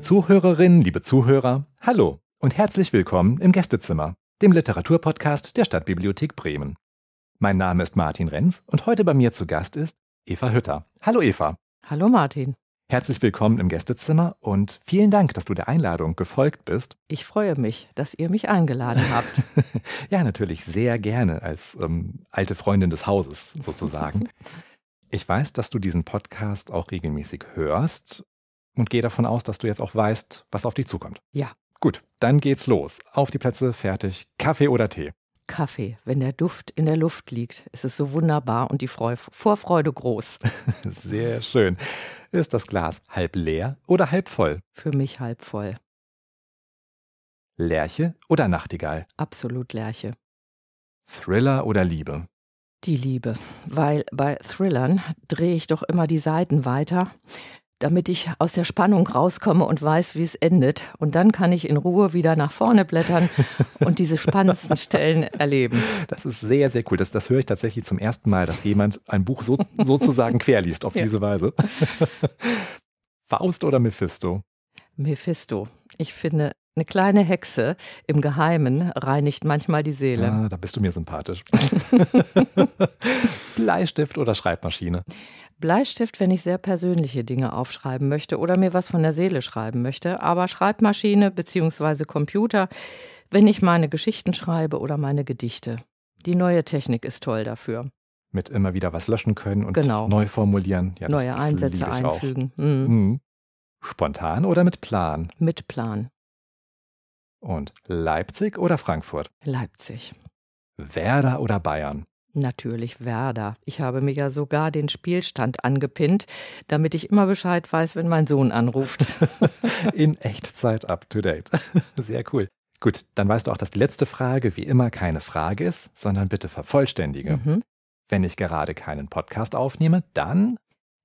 Liebe Zuhörerinnen, liebe Zuhörer, hallo und herzlich willkommen im Gästezimmer, dem Literaturpodcast der Stadtbibliothek Bremen. Mein Name ist Martin Renz und heute bei mir zu Gast ist Eva Hütter. Hallo Eva. Hallo Martin. Herzlich willkommen im Gästezimmer und vielen Dank, dass du der Einladung gefolgt bist. Ich freue mich, dass ihr mich eingeladen habt. ja, natürlich sehr gerne als ähm, alte Freundin des Hauses sozusagen. ich weiß, dass du diesen Podcast auch regelmäßig hörst und gehe davon aus, dass du jetzt auch weißt, was auf dich zukommt. Ja. Gut, dann geht's los. Auf die Plätze, fertig. Kaffee oder Tee? Kaffee. Wenn der Duft in der Luft liegt, ist es so wunderbar und die Freu Vorfreude groß. Sehr schön. Ist das Glas halb leer oder halb voll? Für mich halb voll. Lerche oder Nachtigall? Absolut Lerche. Thriller oder Liebe? Die Liebe, weil bei Thrillern drehe ich doch immer die Seiten weiter damit ich aus der Spannung rauskomme und weiß, wie es endet. Und dann kann ich in Ruhe wieder nach vorne blättern und diese spannendsten Stellen erleben. Das ist sehr, sehr cool. Das, das höre ich tatsächlich zum ersten Mal, dass jemand ein Buch so, sozusagen querliest auf ja. diese Weise. Faust oder Mephisto? Mephisto. Ich finde, eine kleine Hexe im Geheimen reinigt manchmal die Seele. Ah, da bist du mir sympathisch. Bleistift oder Schreibmaschine? Bleistift, wenn ich sehr persönliche Dinge aufschreiben möchte oder mir was von der Seele schreiben möchte, aber Schreibmaschine bzw. Computer, wenn ich meine Geschichten schreibe oder meine Gedichte. Die neue Technik ist toll dafür. Mit immer wieder was löschen können und genau. neu formulieren. Ja, neue das Einsätze einfügen. Mhm. Mhm. Spontan oder mit Plan? Mit Plan. Und Leipzig oder Frankfurt? Leipzig. Werder oder Bayern? Natürlich Werder. Ich habe mir ja sogar den Spielstand angepinnt, damit ich immer Bescheid weiß, wenn mein Sohn anruft. In Echtzeit up to date. Sehr cool. Gut, dann weißt du auch, dass die letzte Frage wie immer keine Frage ist, sondern bitte vervollständige. Mhm. Wenn ich gerade keinen Podcast aufnehme, dann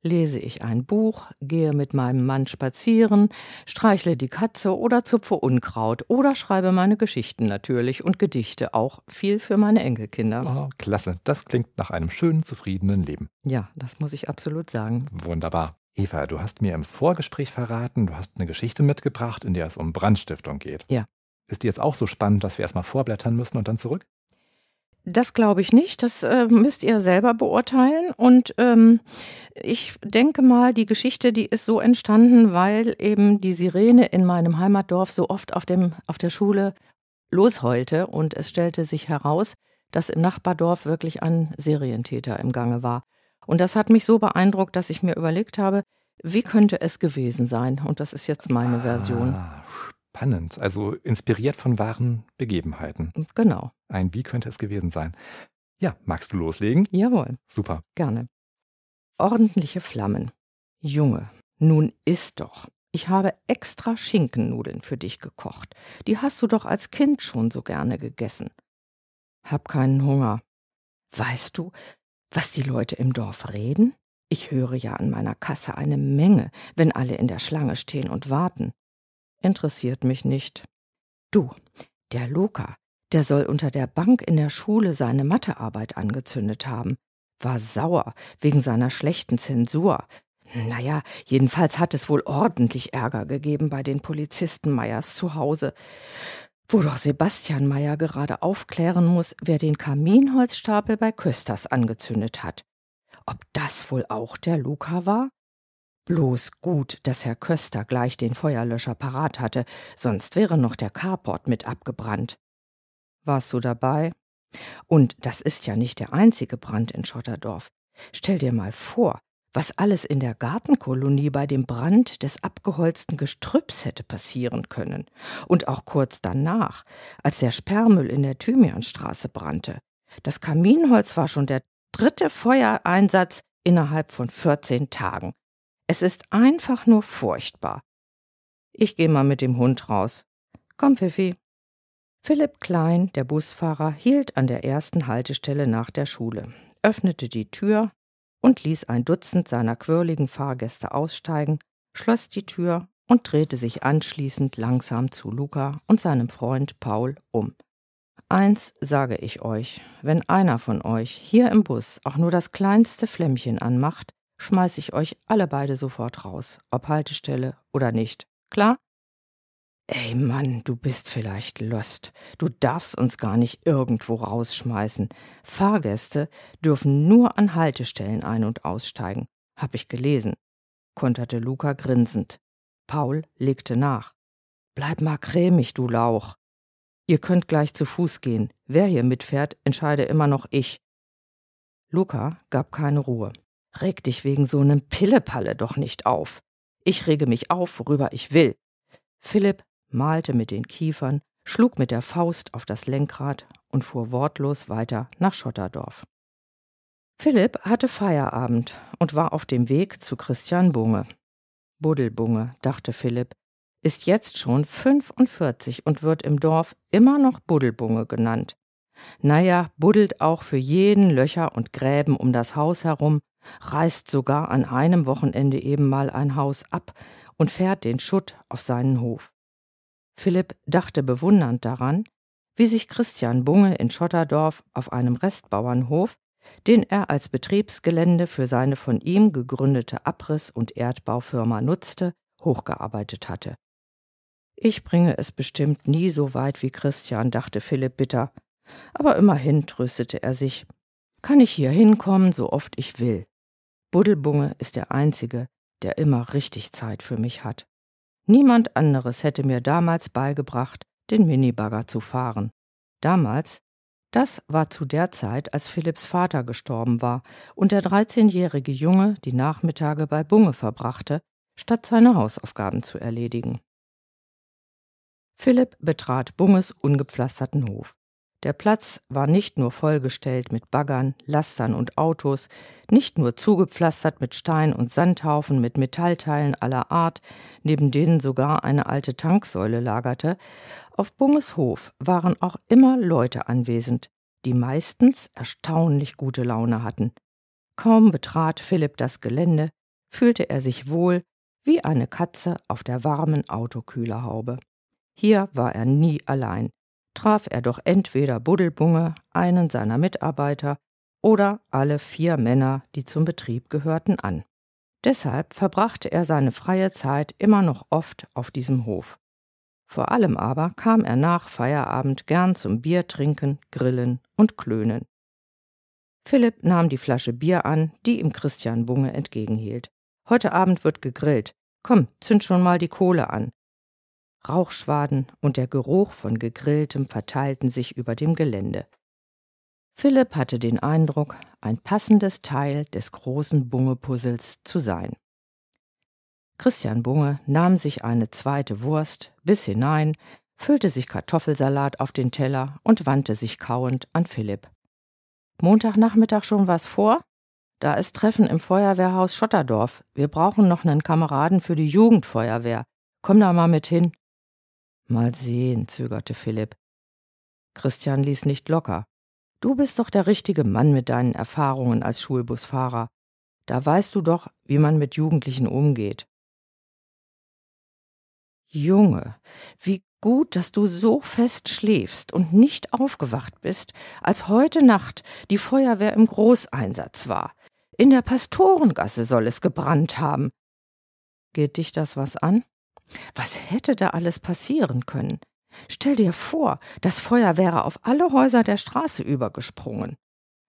lese ich ein Buch, gehe mit meinem Mann spazieren, streichle die Katze oder zupfe Unkraut oder schreibe meine Geschichten natürlich und Gedichte auch viel für meine Enkelkinder. Oh, klasse, das klingt nach einem schönen, zufriedenen Leben. Ja, das muss ich absolut sagen. Wunderbar. Eva, du hast mir im Vorgespräch verraten, du hast eine Geschichte mitgebracht, in der es um Brandstiftung geht. Ja. Ist die jetzt auch so spannend, dass wir erstmal vorblättern müssen und dann zurück? Das glaube ich nicht. Das äh, müsst ihr selber beurteilen. Und ähm, ich denke mal, die Geschichte, die ist so entstanden, weil eben die Sirene in meinem Heimatdorf so oft auf, dem, auf der Schule losheulte. Und es stellte sich heraus, dass im Nachbardorf wirklich ein Serientäter im Gange war. Und das hat mich so beeindruckt, dass ich mir überlegt habe, wie könnte es gewesen sein? Und das ist jetzt meine Version. Spannend, also inspiriert von wahren Begebenheiten. Genau. Ein Wie könnte es gewesen sein? Ja, magst du loslegen? Jawohl. Super. Gerne. Ordentliche Flammen. Junge, nun isst doch. Ich habe extra Schinkennudeln für dich gekocht. Die hast du doch als Kind schon so gerne gegessen. Hab keinen Hunger. Weißt du, was die Leute im Dorf reden? Ich höre ja an meiner Kasse eine Menge, wenn alle in der Schlange stehen und warten interessiert mich nicht. Du, der Luca, der soll unter der Bank in der Schule seine Mathearbeit angezündet haben, war sauer wegen seiner schlechten Zensur. Naja, jedenfalls hat es wohl ordentlich Ärger gegeben bei den Polizisten Meyers zu Hause, wo doch Sebastian Meyer gerade aufklären muss, wer den Kaminholzstapel bei Kösters angezündet hat. Ob das wohl auch der Luca war? Bloß gut, dass Herr Köster gleich den Feuerlöscher parat hatte, sonst wäre noch der Carport mit abgebrannt. Warst du dabei? Und das ist ja nicht der einzige Brand in Schotterdorf. Stell dir mal vor, was alles in der Gartenkolonie bei dem Brand des abgeholzten Gestrüpps hätte passieren können. Und auch kurz danach, als der Sperrmüll in der Thymianstraße brannte. Das Kaminholz war schon der dritte Feuereinsatz innerhalb von 14 Tagen. Es ist einfach nur furchtbar. Ich gehe mal mit dem Hund raus. Komm, Pfiffi. Philipp Klein, der Busfahrer, hielt an der ersten Haltestelle nach der Schule, öffnete die Tür und ließ ein Dutzend seiner quirligen Fahrgäste aussteigen, schloss die Tür und drehte sich anschließend langsam zu Luca und seinem Freund Paul um. Eins sage ich euch, wenn einer von euch hier im Bus auch nur das kleinste Flämmchen anmacht, schmeiß ich euch alle beide sofort raus, ob Haltestelle oder nicht. Klar? Ey Mann, du bist vielleicht lost. Du darfst uns gar nicht irgendwo rausschmeißen. Fahrgäste dürfen nur an Haltestellen ein- und aussteigen. Hab ich gelesen, konterte Luca grinsend. Paul legte nach. Bleib mal cremig, du Lauch. Ihr könnt gleich zu Fuß gehen. Wer hier mitfährt, entscheide immer noch ich. Luca gab keine Ruhe. Reg dich wegen so nem Pillepalle doch nicht auf. Ich rege mich auf, worüber ich will. Philipp malte mit den Kiefern, schlug mit der Faust auf das Lenkrad und fuhr wortlos weiter nach Schotterdorf. Philipp hatte Feierabend und war auf dem Weg zu Christian Bunge. Buddelbunge, dachte Philipp, ist jetzt schon 45 und wird im Dorf immer noch Buddelbunge genannt. Naja, buddelt auch für jeden Löcher und Gräben um das Haus herum, reißt sogar an einem Wochenende eben mal ein Haus ab und fährt den Schutt auf seinen Hof. Philipp dachte bewundernd daran, wie sich Christian Bunge in Schotterdorf auf einem Restbauernhof, den er als Betriebsgelände für seine von ihm gegründete Abriss- und Erdbaufirma nutzte, hochgearbeitet hatte. Ich bringe es bestimmt nie so weit wie Christian, dachte Philipp bitter, aber immerhin tröstete er sich. Kann ich hier hinkommen, so oft ich will. Buddelbunge ist der Einzige, der immer richtig Zeit für mich hat. Niemand anderes hätte mir damals beigebracht, den Minibagger zu fahren. Damals, das war zu der Zeit, als Philipps Vater gestorben war und der 13-jährige Junge die Nachmittage bei Bunge verbrachte, statt seine Hausaufgaben zu erledigen. Philipp betrat Bunges ungepflasterten Hof. Der Platz war nicht nur vollgestellt mit Baggern, Lastern und Autos, nicht nur zugepflastert mit Stein und Sandhaufen mit Metallteilen aller Art, neben denen sogar eine alte Tanksäule lagerte, auf Bunges Hof waren auch immer Leute anwesend, die meistens erstaunlich gute Laune hatten. Kaum betrat Philipp das Gelände, fühlte er sich wohl wie eine Katze auf der warmen Autokühlerhaube. Hier war er nie allein traf er doch entweder Buddelbunge, einen seiner Mitarbeiter, oder alle vier Männer, die zum Betrieb gehörten, an. Deshalb verbrachte er seine freie Zeit immer noch oft auf diesem Hof. Vor allem aber kam er nach Feierabend gern zum Biertrinken, Grillen und Klönen. Philipp nahm die Flasche Bier an, die ihm Christian Bunge entgegenhielt. Heute Abend wird gegrillt. Komm, zünd schon mal die Kohle an. Rauchschwaden und der Geruch von Gegrilltem verteilten sich über dem Gelände. Philipp hatte den Eindruck, ein passendes Teil des großen Bunge-Puzzles zu sein. Christian Bunge nahm sich eine zweite Wurst bis hinein, füllte sich Kartoffelsalat auf den Teller und wandte sich kauend an Philipp. Montagnachmittag schon was vor? Da ist Treffen im Feuerwehrhaus Schotterdorf. Wir brauchen noch einen Kameraden für die Jugendfeuerwehr. Komm da mal mit hin. Mal sehen, zögerte Philipp. Christian ließ nicht locker. Du bist doch der richtige Mann mit deinen Erfahrungen als Schulbusfahrer. Da weißt du doch, wie man mit Jugendlichen umgeht. Junge, wie gut, dass du so fest schläfst und nicht aufgewacht bist, als heute Nacht die Feuerwehr im Großeinsatz war. In der Pastorengasse soll es gebrannt haben. Geht dich das was an? Was hätte da alles passieren können? Stell dir vor, das Feuer wäre auf alle Häuser der Straße übergesprungen.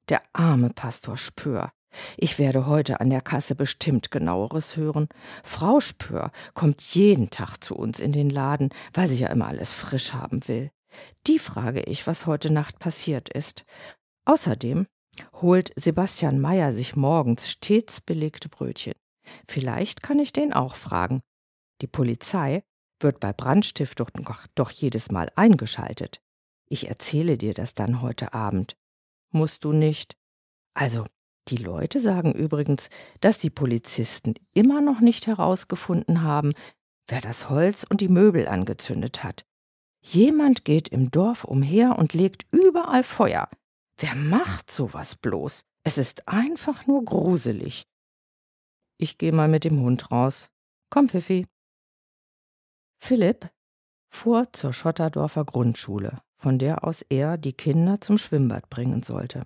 Der arme Pastor Spür. Ich werde heute an der Kasse bestimmt genaueres hören. Frau Spür kommt jeden Tag zu uns in den Laden, weil sie ja immer alles frisch haben will. Die frage ich, was heute Nacht passiert ist. Außerdem holt Sebastian Meyer sich morgens stets belegte Brötchen. Vielleicht kann ich den auch fragen, die Polizei wird bei Brandstiftung doch, jedes Mal eingeschaltet. Ich erzähle dir das dann heute Abend. Musst du nicht? Also, die Leute sagen übrigens, dass die Polizisten immer noch nicht herausgefunden haben, wer das Holz und die Möbel angezündet hat. Jemand geht im Dorf umher und legt überall Feuer. Wer macht sowas bloß? Es ist einfach nur gruselig. Ich gehe mal mit dem Hund raus. Komm, Pfiffi. Philipp fuhr zur Schotterdorfer Grundschule, von der aus er die Kinder zum Schwimmbad bringen sollte.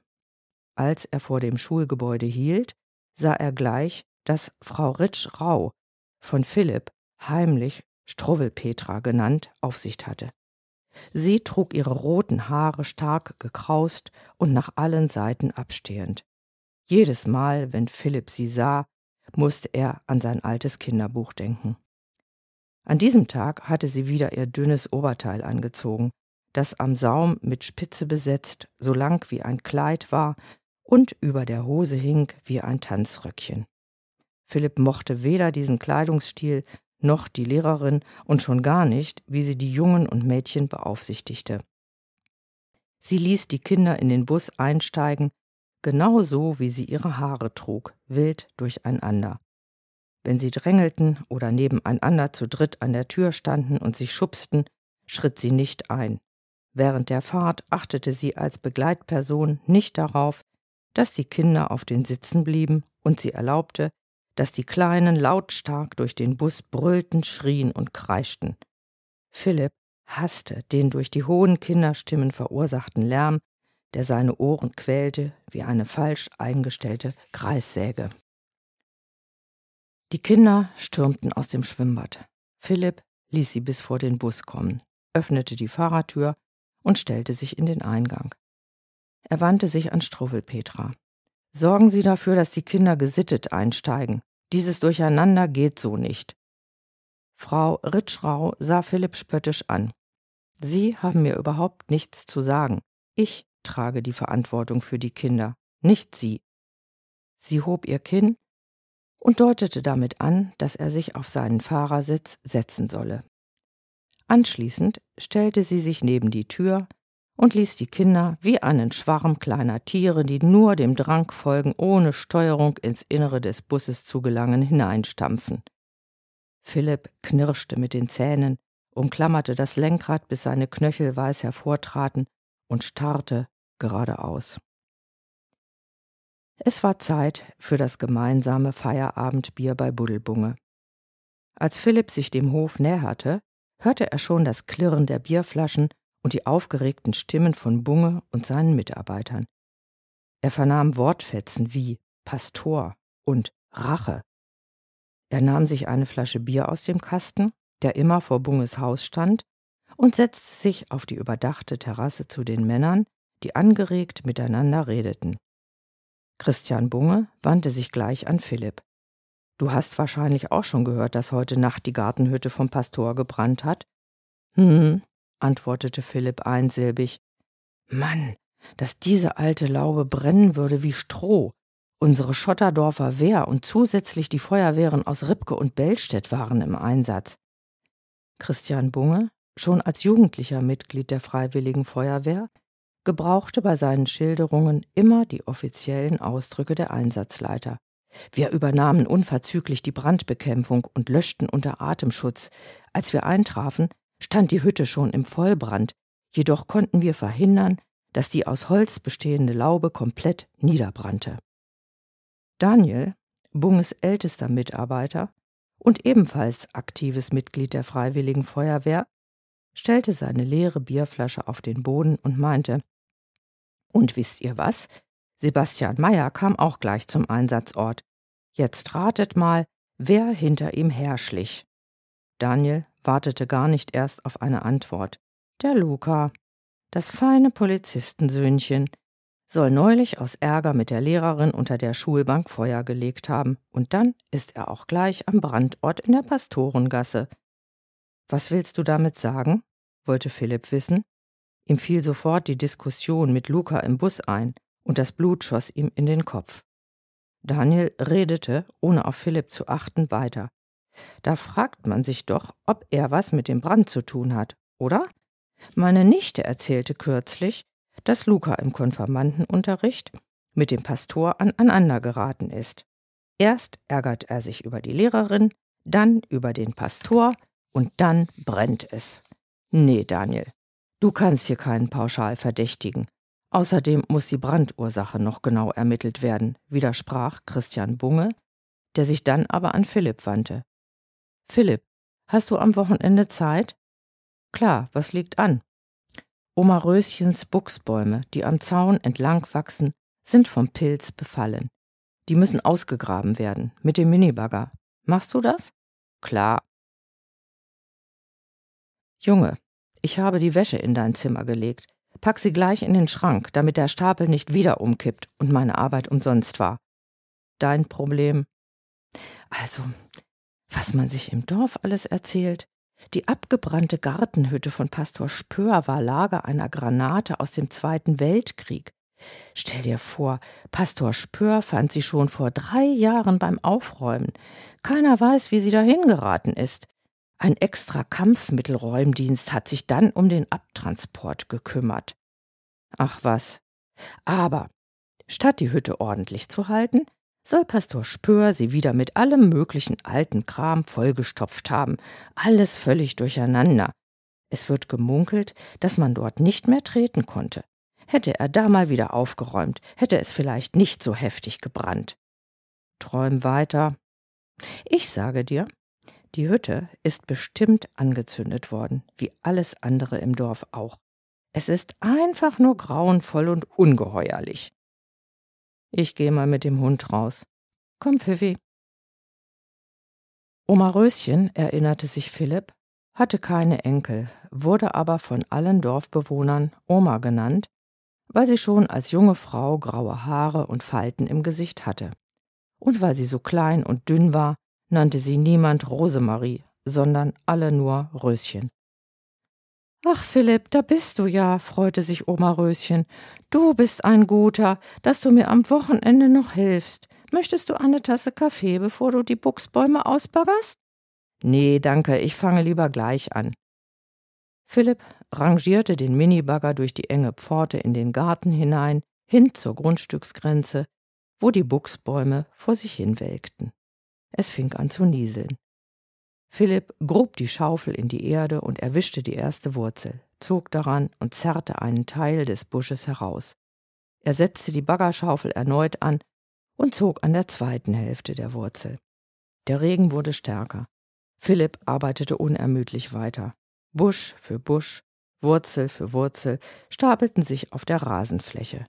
Als er vor dem Schulgebäude hielt, sah er gleich, dass Frau Ritsch Rau von Philipp heimlich Struwwelpetra genannt, Aufsicht hatte. Sie trug ihre roten Haare stark gekraust und nach allen Seiten abstehend. Jedes Mal, wenn Philipp sie sah, musste er an sein altes Kinderbuch denken. An diesem Tag hatte sie wieder ihr dünnes Oberteil angezogen, das am Saum mit Spitze besetzt, so lang wie ein Kleid war und über der Hose hing wie ein Tanzröckchen. Philipp mochte weder diesen Kleidungsstil noch die Lehrerin und schon gar nicht, wie sie die Jungen und Mädchen beaufsichtigte. Sie ließ die Kinder in den Bus einsteigen, genau so wie sie ihre Haare trug, wild durcheinander. Wenn sie drängelten oder nebeneinander zu dritt an der Tür standen und sich schubsten, schritt sie nicht ein. Während der Fahrt achtete sie als Begleitperson nicht darauf, dass die Kinder auf den Sitzen blieben und sie erlaubte, dass die Kleinen lautstark durch den Bus brüllten, schrien und kreischten. Philipp hasste den durch die hohen Kinderstimmen verursachten Lärm, der seine Ohren quälte wie eine falsch eingestellte Kreissäge. Die Kinder stürmten aus dem Schwimmbad. Philipp ließ sie bis vor den Bus kommen, öffnete die Fahrertür und stellte sich in den Eingang. Er wandte sich an Struwwelpetra. Sorgen Sie dafür, dass die Kinder gesittet einsteigen. Dieses Durcheinander geht so nicht. Frau Ritschrau sah Philipp spöttisch an. Sie haben mir überhaupt nichts zu sagen. Ich trage die Verantwortung für die Kinder, nicht Sie. Sie hob ihr Kinn und deutete damit an, dass er sich auf seinen Fahrersitz setzen solle. Anschließend stellte sie sich neben die Tür und ließ die Kinder wie einen Schwarm kleiner Tiere, die nur dem Drang folgen, ohne Steuerung ins Innere des Busses zu gelangen, hineinstampfen. Philipp knirschte mit den Zähnen, umklammerte das Lenkrad, bis seine Knöchel weiß hervortraten und starrte geradeaus. Es war Zeit für das gemeinsame Feierabendbier bei Buddelbunge. Als Philipp sich dem Hof näherte, hörte er schon das Klirren der Bierflaschen und die aufgeregten Stimmen von Bunge und seinen Mitarbeitern. Er vernahm Wortfetzen wie Pastor und Rache. Er nahm sich eine Flasche Bier aus dem Kasten, der immer vor Bunges Haus stand, und setzte sich auf die überdachte Terrasse zu den Männern, die angeregt miteinander redeten. Christian Bunge wandte sich gleich an Philipp. Du hast wahrscheinlich auch schon gehört, dass heute Nacht die Gartenhütte vom Pastor gebrannt hat? Hm, antwortete Philipp einsilbig. Mann, dass diese alte Laube brennen würde wie Stroh. Unsere Schotterdorfer Wehr und zusätzlich die Feuerwehren aus Ribke und Bellstedt waren im Einsatz. Christian Bunge, schon als Jugendlicher Mitglied der Freiwilligen Feuerwehr, gebrauchte bei seinen Schilderungen immer die offiziellen Ausdrücke der Einsatzleiter. Wir übernahmen unverzüglich die Brandbekämpfung und löschten unter Atemschutz. Als wir eintrafen, stand die Hütte schon im Vollbrand, jedoch konnten wir verhindern, dass die aus Holz bestehende Laube komplett niederbrannte. Daniel, Bunges ältester Mitarbeiter und ebenfalls aktives Mitglied der Freiwilligen Feuerwehr, stellte seine leere Bierflasche auf den Boden und meinte Und wisst ihr was? Sebastian Meyer kam auch gleich zum Einsatzort. Jetzt ratet mal, wer hinter ihm herschlich. Daniel wartete gar nicht erst auf eine Antwort. Der Luca, das feine Polizistensöhnchen, soll neulich aus Ärger mit der Lehrerin unter der Schulbank Feuer gelegt haben, und dann ist er auch gleich am Brandort in der Pastorengasse. Was willst du damit sagen? wollte Philipp wissen. Ihm fiel sofort die Diskussion mit Luca im Bus ein, und das Blut schoss ihm in den Kopf. Daniel redete, ohne auf Philipp zu achten, weiter. Da fragt man sich doch, ob er was mit dem Brand zu tun hat, oder? Meine Nichte erzählte kürzlich, dass Luca im Konfirmandenunterricht mit dem Pastor aneinandergeraten ist. Erst ärgert er sich über die Lehrerin, dann über den Pastor und dann brennt es. Nee, Daniel, du kannst hier keinen pauschal verdächtigen. Außerdem muss die Brandursache noch genau ermittelt werden, widersprach Christian Bunge, der sich dann aber an Philipp wandte. Philipp, hast du am Wochenende Zeit? Klar, was liegt an? Oma Röschens Buchsbäume, die am Zaun entlang wachsen, sind vom Pilz befallen. Die müssen ausgegraben werden mit dem Minibagger. Machst du das? Klar. Junge, ich habe die Wäsche in dein Zimmer gelegt. Pack sie gleich in den Schrank, damit der Stapel nicht wieder umkippt und meine Arbeit umsonst war. Dein Problem. Also, was man sich im Dorf alles erzählt. Die abgebrannte Gartenhütte von Pastor Spör war Lager einer Granate aus dem Zweiten Weltkrieg. Stell dir vor, Pastor Spör fand sie schon vor drei Jahren beim Aufräumen. Keiner weiß, wie sie dahin geraten ist. Ein extra Kampfmittelräumdienst hat sich dann um den Abtransport gekümmert. Ach was. Aber statt die Hütte ordentlich zu halten, soll Pastor Spör sie wieder mit allem möglichen alten Kram vollgestopft haben, alles völlig durcheinander. Es wird gemunkelt, dass man dort nicht mehr treten konnte. Hätte er da mal wieder aufgeräumt, hätte es vielleicht nicht so heftig gebrannt. Träum weiter. Ich sage dir, die Hütte ist bestimmt angezündet worden, wie alles andere im Dorf auch. Es ist einfach nur grauenvoll und ungeheuerlich. Ich gehe mal mit dem Hund raus. Komm, Pfiffi. Oma Röschen, erinnerte sich Philipp, hatte keine Enkel, wurde aber von allen Dorfbewohnern Oma genannt weil sie schon als junge Frau graue Haare und Falten im Gesicht hatte. Und weil sie so klein und dünn war, nannte sie niemand Rosemarie, sondern alle nur Röschen. Ach, Philipp, da bist du ja, freute sich Oma Röschen. Du bist ein Guter, dass du mir am Wochenende noch hilfst. Möchtest du eine Tasse Kaffee, bevor du die Buchsbäume ausbaggerst? Nee, danke, ich fange lieber gleich an. Philipp rangierte den Minibagger durch die enge Pforte in den Garten hinein, hin zur Grundstücksgrenze, wo die Buchsbäume vor sich hin welkten. Es fing an zu nieseln. Philipp grub die Schaufel in die Erde und erwischte die erste Wurzel, zog daran und zerrte einen Teil des Busches heraus. Er setzte die Baggerschaufel erneut an und zog an der zweiten Hälfte der Wurzel. Der Regen wurde stärker. Philipp arbeitete unermüdlich weiter. Busch für Busch, Wurzel für Wurzel stapelten sich auf der Rasenfläche.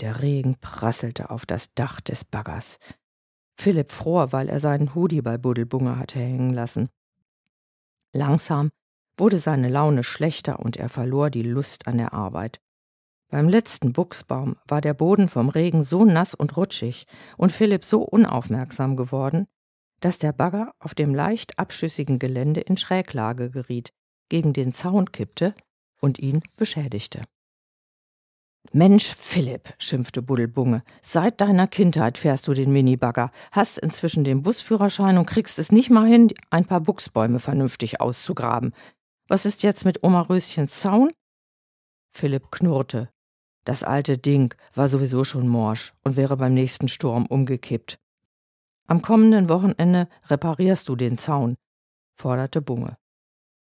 Der Regen prasselte auf das Dach des Baggers. Philipp fror, weil er seinen Hudi bei Buddelbunge hatte hängen lassen. Langsam wurde seine Laune schlechter und er verlor die Lust an der Arbeit. Beim letzten Buchsbaum war der Boden vom Regen so nass und rutschig und Philipp so unaufmerksam geworden, dass der Bagger auf dem leicht abschüssigen Gelände in Schräglage geriet, gegen den Zaun kippte und ihn beschädigte. Mensch, Philipp, schimpfte Buddelbunge, seit deiner Kindheit fährst du den Minibagger, hast inzwischen den Busführerschein und kriegst es nicht mal hin, ein paar Buchsbäume vernünftig auszugraben. Was ist jetzt mit Oma Röschens Zaun? Philipp knurrte. Das alte Ding war sowieso schon morsch und wäre beim nächsten Sturm umgekippt. Am kommenden Wochenende reparierst du den Zaun, forderte Bunge.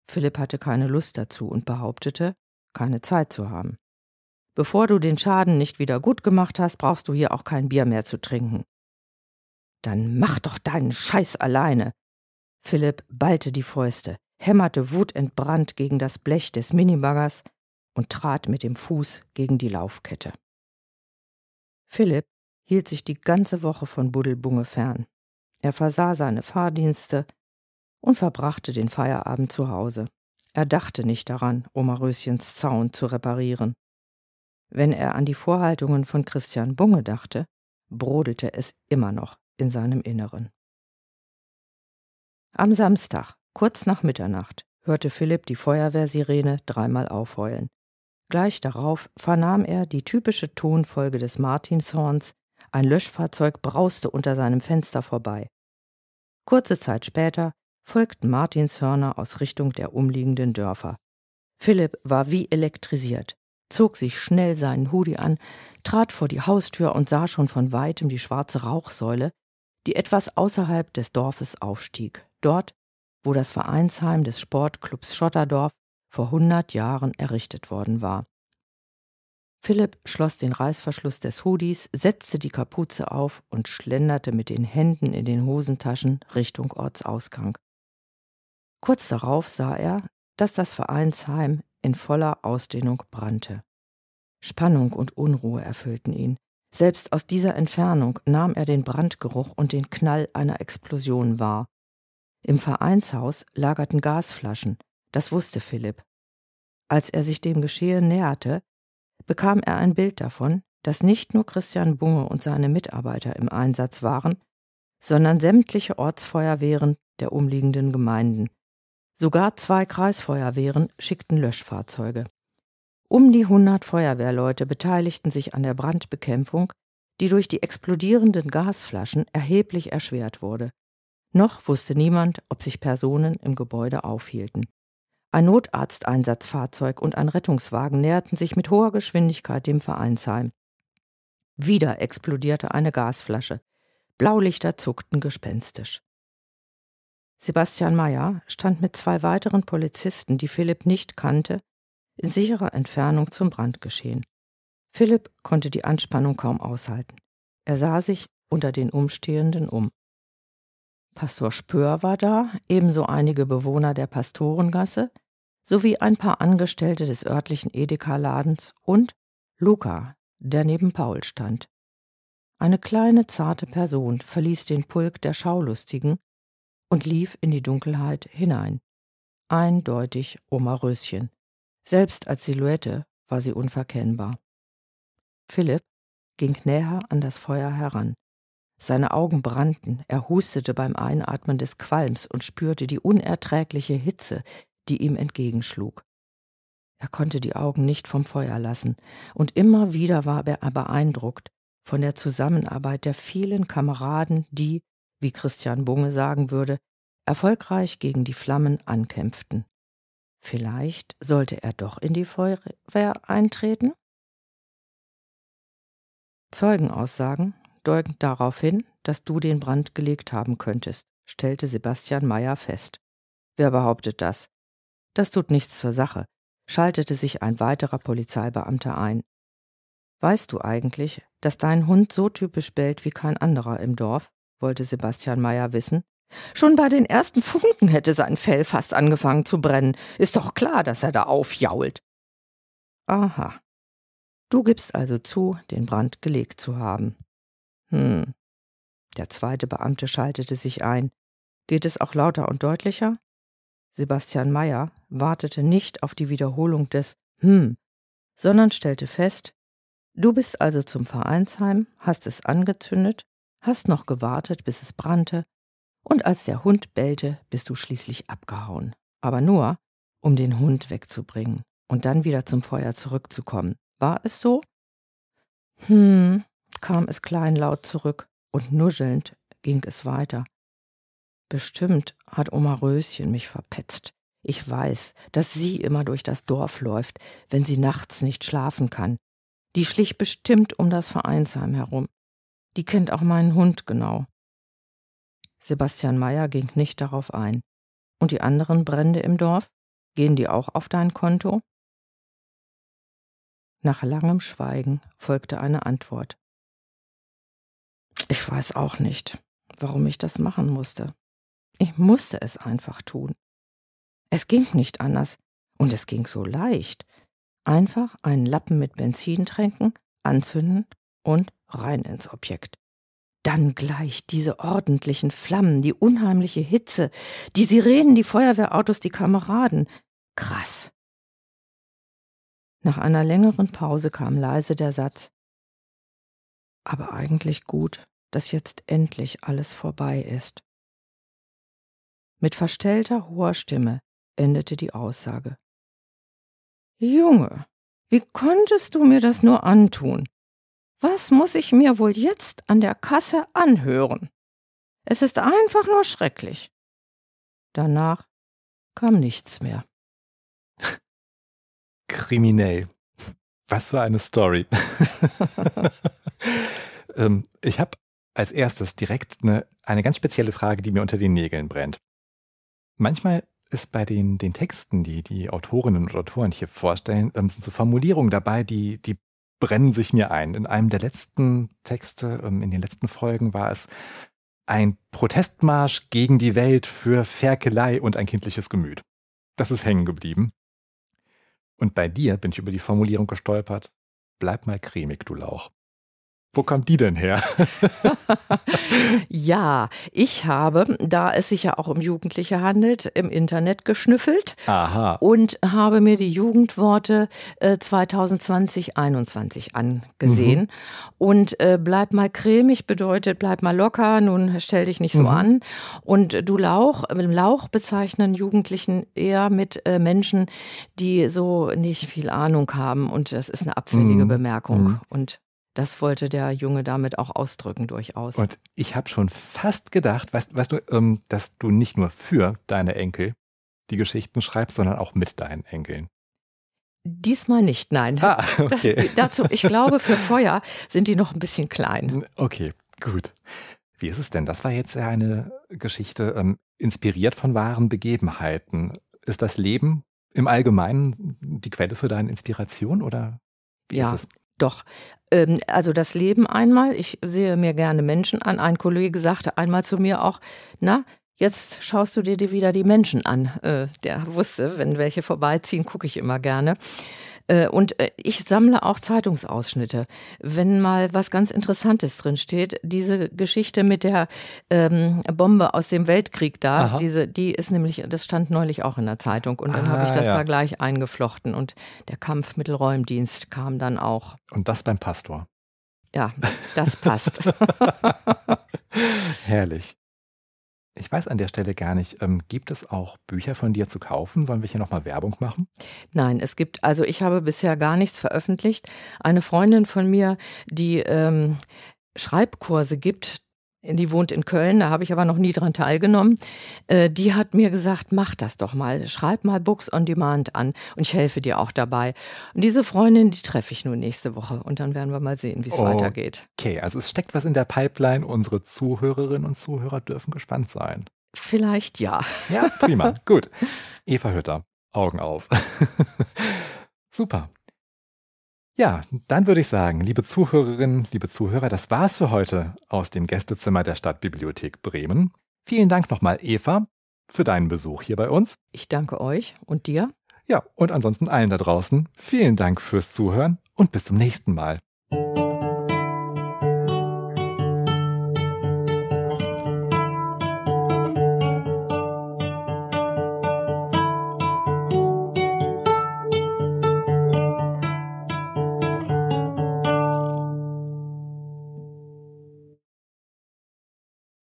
Philipp hatte keine Lust dazu und behauptete, keine Zeit zu haben. Bevor du den Schaden nicht wieder gut gemacht hast, brauchst du hier auch kein Bier mehr zu trinken. Dann mach doch deinen Scheiß alleine. Philipp ballte die Fäuste, hämmerte wutentbrannt gegen das Blech des Minibaggers und trat mit dem Fuß gegen die Laufkette. Philipp hielt sich die ganze Woche von Buddelbunge fern. Er versah seine Fahrdienste, und verbrachte den Feierabend zu Hause. Er dachte nicht daran, Oma Röschens Zaun zu reparieren. Wenn er an die Vorhaltungen von Christian Bunge dachte, brodelte es immer noch in seinem Inneren. Am Samstag, kurz nach Mitternacht, hörte Philipp die Feuerwehrsirene dreimal aufheulen. Gleich darauf vernahm er die typische Tonfolge des Martinshorns, ein Löschfahrzeug brauste unter seinem Fenster vorbei. Kurze Zeit später folgten Martinshörner aus Richtung der umliegenden Dörfer. Philipp war wie elektrisiert, zog sich schnell seinen Hudi an, trat vor die Haustür und sah schon von weitem die schwarze Rauchsäule, die etwas außerhalb des Dorfes aufstieg, dort, wo das Vereinsheim des Sportclubs Schotterdorf vor hundert Jahren errichtet worden war. Philipp schloss den Reißverschluss des Hudis, setzte die Kapuze auf und schlenderte mit den Händen in den Hosentaschen Richtung Ortsausgang. Kurz darauf sah er, dass das Vereinsheim in voller Ausdehnung brannte. Spannung und Unruhe erfüllten ihn. Selbst aus dieser Entfernung nahm er den Brandgeruch und den Knall einer Explosion wahr. Im Vereinshaus lagerten Gasflaschen, Das wusste Philipp. Als er sich dem Geschehen näherte, bekam er ein Bild davon, dass nicht nur Christian Bunge und seine Mitarbeiter im Einsatz waren, sondern sämtliche Ortsfeuerwehren der umliegenden Gemeinden. Sogar zwei Kreisfeuerwehren schickten Löschfahrzeuge. Um die hundert Feuerwehrleute beteiligten sich an der Brandbekämpfung, die durch die explodierenden Gasflaschen erheblich erschwert wurde. Noch wusste niemand, ob sich Personen im Gebäude aufhielten. Ein Notarzteinsatzfahrzeug und ein Rettungswagen näherten sich mit hoher Geschwindigkeit dem Vereinsheim. Wieder explodierte eine Gasflasche. Blaulichter zuckten gespenstisch. Sebastian Meyer stand mit zwei weiteren Polizisten, die Philipp nicht kannte, in sicherer Entfernung zum Brandgeschehen. Philipp konnte die Anspannung kaum aushalten. Er sah sich unter den Umstehenden um. Pastor Spör war da, ebenso einige Bewohner der Pastorengasse, sowie ein paar Angestellte des örtlichen Edeka-Ladens und Luca, der neben Paul stand. Eine kleine, zarte Person verließ den Pulk der Schaulustigen und lief in die Dunkelheit hinein. Eindeutig Oma Röschen. Selbst als Silhouette war sie unverkennbar. Philipp ging näher an das Feuer heran. Seine Augen brannten, er hustete beim Einatmen des Qualms und spürte die unerträgliche Hitze, die ihm entgegenschlug. Er konnte die Augen nicht vom Feuer lassen, und immer wieder war er beeindruckt von der Zusammenarbeit der vielen Kameraden, die, wie Christian Bunge sagen würde, erfolgreich gegen die Flammen ankämpften. Vielleicht sollte er doch in die Feuerwehr eintreten? Zeugenaussagen deuten darauf hin, dass du den Brand gelegt haben könntest, stellte Sebastian Meyer fest. Wer behauptet das? Das tut nichts zur Sache, schaltete sich ein weiterer Polizeibeamter ein. Weißt du eigentlich, dass dein Hund so typisch bellt wie kein anderer im Dorf? Wollte Sebastian Meyer wissen. Schon bei den ersten Funken hätte sein Fell fast angefangen zu brennen. Ist doch klar, dass er da aufjault. Aha. Du gibst also zu, den Brand gelegt zu haben. Hm. Der zweite Beamte schaltete sich ein. Geht es auch lauter und deutlicher? Sebastian Meyer wartete nicht auf die Wiederholung des Hm, sondern stellte fest, du bist also zum Vereinsheim, hast es angezündet, hast noch gewartet, bis es brannte, und als der Hund bellte, bist du schließlich abgehauen. Aber nur, um den Hund wegzubringen und dann wieder zum Feuer zurückzukommen. War es so? Hm, kam es kleinlaut zurück, und nuschelnd ging es weiter. Bestimmt hat Oma Röschen mich verpetzt. Ich weiß, dass sie immer durch das Dorf läuft, wenn sie nachts nicht schlafen kann. Die schlich bestimmt um das Vereinsheim herum. Die kennt auch meinen Hund genau. Sebastian Meyer ging nicht darauf ein. Und die anderen Brände im Dorf? Gehen die auch auf dein Konto? Nach langem Schweigen folgte eine Antwort. Ich weiß auch nicht, warum ich das machen musste. Ich musste es einfach tun. Es ging nicht anders. Und es ging so leicht. Einfach einen Lappen mit Benzin tränken, anzünden und rein ins Objekt. Dann gleich diese ordentlichen Flammen, die unheimliche Hitze, die Sirenen, die Feuerwehrautos, die Kameraden. Krass. Nach einer längeren Pause kam leise der Satz Aber eigentlich gut, dass jetzt endlich alles vorbei ist. Mit verstellter hoher Stimme endete die Aussage. Junge, wie konntest du mir das nur antun? Was muss ich mir wohl jetzt an der Kasse anhören? Es ist einfach nur schrecklich. Danach kam nichts mehr. Kriminell. Was für eine Story. ähm, ich habe als erstes direkt eine, eine ganz spezielle Frage, die mir unter den Nägeln brennt. Manchmal ist bei den, den Texten, die die Autorinnen und Autoren hier vorstellen, ähm, sind so Formulierungen dabei, die, die brennen sich mir ein. In einem der letzten Texte, ähm, in den letzten Folgen war es ein Protestmarsch gegen die Welt für Ferkelei und ein kindliches Gemüt. Das ist hängen geblieben. Und bei dir bin ich über die Formulierung gestolpert. Bleib mal cremig, du Lauch. Wo kommt die denn her? ja, ich habe, da es sich ja auch um Jugendliche handelt, im Internet geschnüffelt Aha. und habe mir die Jugendworte äh, 2020, 21 angesehen. Mhm. Und äh, bleib mal cremig bedeutet, bleib mal locker, nun stell dich nicht so mhm. an. Und du Lauch, Lauch bezeichnen Jugendlichen eher mit äh, Menschen, die so nicht viel Ahnung haben. Und das ist eine abfällige mhm. Bemerkung. Mhm. Und das wollte der Junge damit auch ausdrücken, durchaus. Und ich habe schon fast gedacht, weißt, weißt du, ähm, dass du nicht nur für deine Enkel die Geschichten schreibst, sondern auch mit deinen Enkeln. Diesmal nicht, nein. Ah, okay. Das, dazu, ich glaube, für Feuer sind die noch ein bisschen klein. Okay, gut. Wie ist es denn? Das war jetzt ja eine Geschichte ähm, inspiriert von wahren Begebenheiten. Ist das Leben im Allgemeinen die Quelle für deine Inspiration oder wie ja, ist es? Doch. Ähm, also das Leben einmal, ich sehe mir gerne Menschen an. Ein Kollege sagte einmal zu mir auch, na, jetzt schaust du dir wieder die Menschen an. Äh, der wusste, wenn welche vorbeiziehen, gucke ich immer gerne. Äh, und äh, ich sammle auch Zeitungsausschnitte. Wenn mal was ganz Interessantes drin steht, diese Geschichte mit der ähm, Bombe aus dem Weltkrieg da, diese, die ist nämlich, das stand neulich auch in der Zeitung und dann ah, habe ich das ja. da gleich eingeflochten und der Kampf Mittelräumdienst kam dann auch. Und das beim Pastor. Ja, das passt. Herrlich. Ich weiß an der Stelle gar nicht, ähm, gibt es auch Bücher von dir zu kaufen? Sollen wir hier nochmal Werbung machen? Nein, es gibt, also ich habe bisher gar nichts veröffentlicht. Eine Freundin von mir, die ähm, Schreibkurse gibt, die wohnt in Köln, da habe ich aber noch nie dran teilgenommen. Äh, die hat mir gesagt, mach das doch mal, schreib mal Books on Demand an und ich helfe dir auch dabei. Und diese Freundin, die treffe ich nur nächste Woche und dann werden wir mal sehen, wie es oh, weitergeht. Okay, also es steckt was in der Pipeline. Unsere Zuhörerinnen und Zuhörer dürfen gespannt sein. Vielleicht ja. Ja, prima. Gut. Eva Hütter, Augen auf. Super. Ja, dann würde ich sagen, liebe Zuhörerinnen, liebe Zuhörer, das war's für heute aus dem Gästezimmer der Stadtbibliothek Bremen. Vielen Dank nochmal, Eva, für deinen Besuch hier bei uns. Ich danke euch und dir. Ja, und ansonsten allen da draußen, vielen Dank fürs Zuhören und bis zum nächsten Mal.